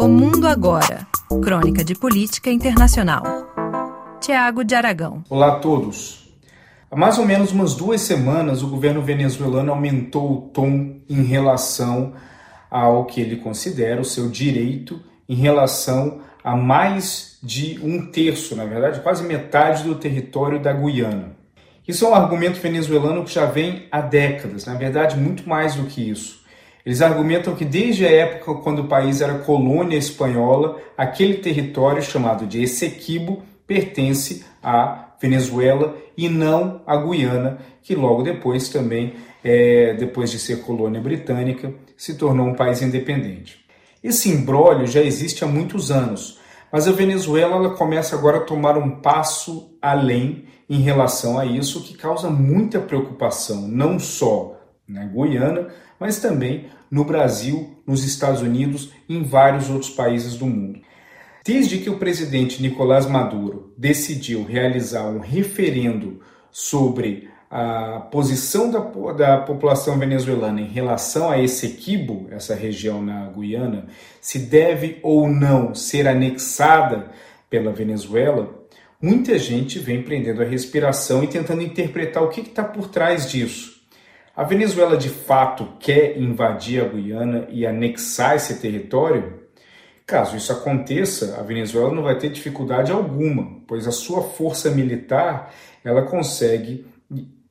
O Mundo Agora. Crônica de Política Internacional. Tiago de Aragão. Olá a todos. Há mais ou menos umas duas semanas, o governo venezuelano aumentou o tom em relação ao que ele considera o seu direito em relação a mais de um terço, na verdade, quase metade do território da Guiana. Isso é um argumento venezuelano que já vem há décadas, na verdade, muito mais do que isso. Eles argumentam que desde a época quando o país era colônia espanhola, aquele território chamado de Essequibo pertence à Venezuela e não à Guiana, que logo depois também, é, depois de ser colônia britânica, se tornou um país independente. Esse imbróglio já existe há muitos anos, mas a Venezuela ela começa agora a tomar um passo além em relação a isso, que causa muita preocupação, não só na Guiana, mas também no Brasil, nos Estados Unidos e em vários outros países do mundo. Desde que o presidente Nicolás Maduro decidiu realizar um referendo sobre a posição da, da população venezuelana em relação a esse equibo, essa região na Guiana, se deve ou não ser anexada pela Venezuela, muita gente vem prendendo a respiração e tentando interpretar o que está por trás disso. A Venezuela de fato quer invadir a Guiana e anexar esse território? Caso isso aconteça, a Venezuela não vai ter dificuldade alguma, pois a sua força militar ela consegue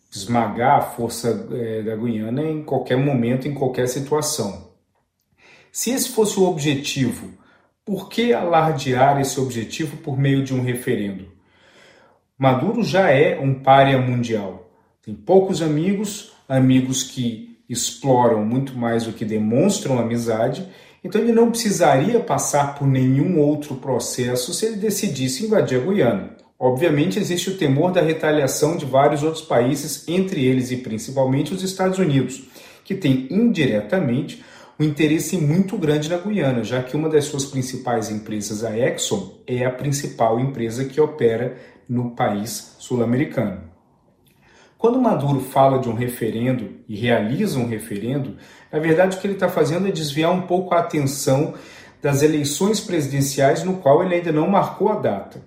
esmagar a força é, da Guiana em qualquer momento, em qualquer situação. Se esse fosse o objetivo, por que alardear esse objetivo por meio de um referendo? Maduro já é um párea mundial. Tem poucos amigos, amigos que exploram muito mais do que demonstram amizade, então ele não precisaria passar por nenhum outro processo se ele decidisse invadir a Guiana. Obviamente, existe o temor da retaliação de vários outros países, entre eles e principalmente os Estados Unidos, que tem indiretamente um interesse muito grande na Guiana, já que uma das suas principais empresas, a Exxon, é a principal empresa que opera no país sul-americano. Quando Maduro fala de um referendo e realiza um referendo, na verdade o que ele está fazendo é desviar um pouco a atenção das eleições presidenciais, no qual ele ainda não marcou a data.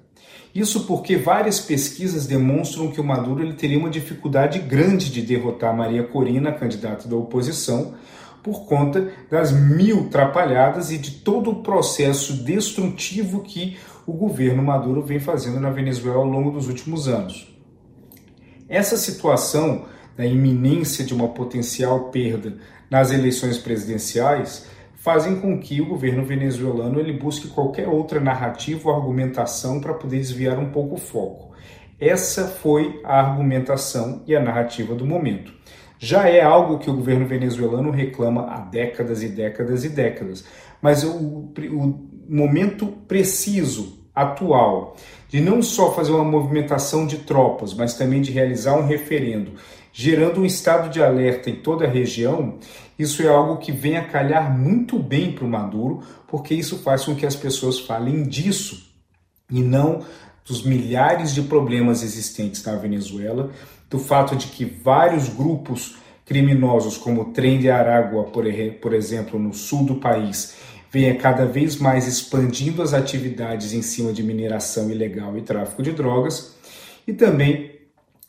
Isso porque várias pesquisas demonstram que o Maduro ele teria uma dificuldade grande de derrotar Maria Corina, candidata da oposição, por conta das mil trapalhadas e de todo o processo destrutivo que o governo Maduro vem fazendo na Venezuela ao longo dos últimos anos. Essa situação da iminência de uma potencial perda nas eleições presidenciais fazem com que o governo venezuelano ele busque qualquer outra narrativa ou argumentação para poder desviar um pouco o foco. Essa foi a argumentação e a narrativa do momento. Já é algo que o governo venezuelano reclama há décadas e décadas e décadas, mas o, o momento preciso atual de não só fazer uma movimentação de tropas, mas também de realizar um referendo, gerando um estado de alerta em toda a região, isso é algo que vem a calhar muito bem para o Maduro, porque isso faz com que as pessoas falem disso e não dos milhares de problemas existentes na Venezuela, do fato de que vários grupos criminosos, como o Trem de Aragua, por exemplo, no sul do país, venha cada vez mais expandindo as atividades em cima de mineração ilegal e tráfico de drogas, e também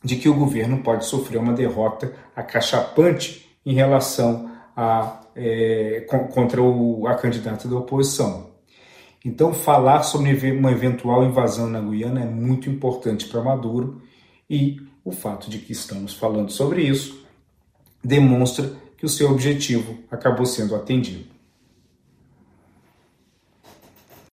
de que o governo pode sofrer uma derrota acachapante em relação a, é, contra o, a candidata da oposição. Então, falar sobre uma eventual invasão na Guiana é muito importante para Maduro e o fato de que estamos falando sobre isso demonstra que o seu objetivo acabou sendo atendido.